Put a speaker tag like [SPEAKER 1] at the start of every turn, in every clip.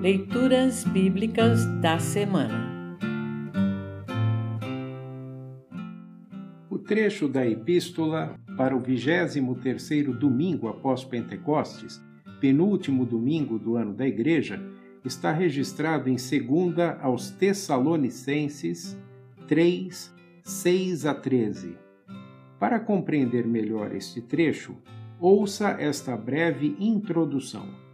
[SPEAKER 1] Leituras Bíblicas da Semana
[SPEAKER 2] O trecho da Epístola para o 23º domingo após Pentecostes, penúltimo domingo do ano da Igreja, está registrado em 2 aos Tessalonicenses 3, 6 a 13. Para compreender melhor este trecho, ouça esta breve introdução.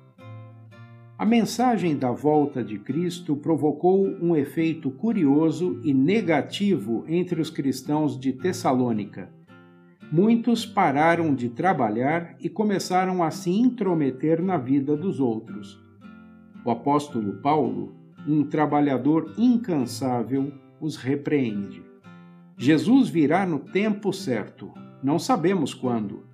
[SPEAKER 2] A mensagem da volta de Cristo provocou um efeito curioso e negativo entre os cristãos de Tessalônica. Muitos pararam de trabalhar e começaram a se intrometer na vida dos outros. O apóstolo Paulo, um trabalhador incansável, os repreende. Jesus virá no tempo certo, não sabemos quando.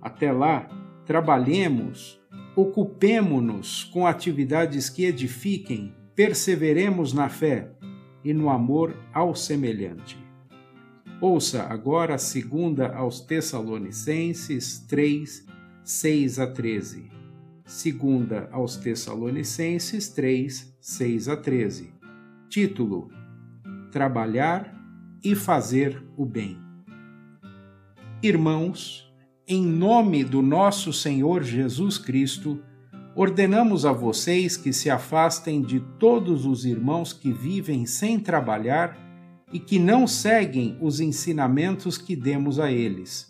[SPEAKER 2] Até lá, trabalhemos, ocupemo-nos com atividades que edifiquem, perseveremos na fé e no amor ao semelhante. Ouça agora a segunda aos Tessalonicenses 3, 6 a 13. Segunda aos Tessalonicenses 3, 6 a 13. Título: Trabalhar e fazer o bem. Irmãos, em nome do nosso Senhor Jesus Cristo, ordenamos a vocês que se afastem de todos os irmãos que vivem sem trabalhar e que não seguem os ensinamentos que demos a eles.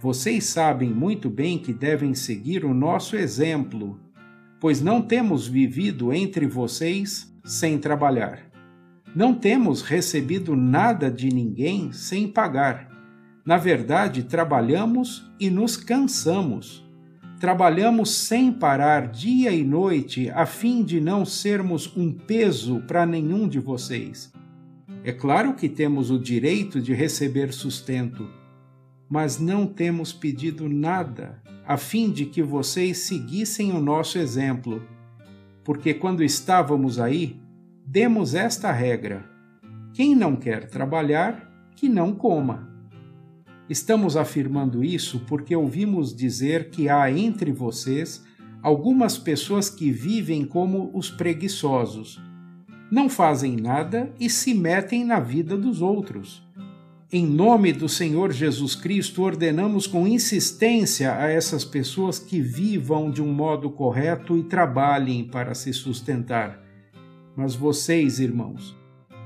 [SPEAKER 2] Vocês sabem muito bem que devem seguir o nosso exemplo, pois não temos vivido entre vocês sem trabalhar. Não temos recebido nada de ninguém sem pagar. Na verdade, trabalhamos e nos cansamos. Trabalhamos sem parar dia e noite a fim de não sermos um peso para nenhum de vocês. É claro que temos o direito de receber sustento, mas não temos pedido nada a fim de que vocês seguissem o nosso exemplo, porque quando estávamos aí, demos esta regra: quem não quer trabalhar, que não coma. Estamos afirmando isso porque ouvimos dizer que há entre vocês algumas pessoas que vivem como os preguiçosos. Não fazem nada e se metem na vida dos outros. Em nome do Senhor Jesus Cristo, ordenamos com insistência a essas pessoas que vivam de um modo correto e trabalhem para se sustentar. Mas vocês, irmãos,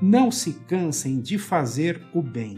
[SPEAKER 2] não se cansem de fazer o bem.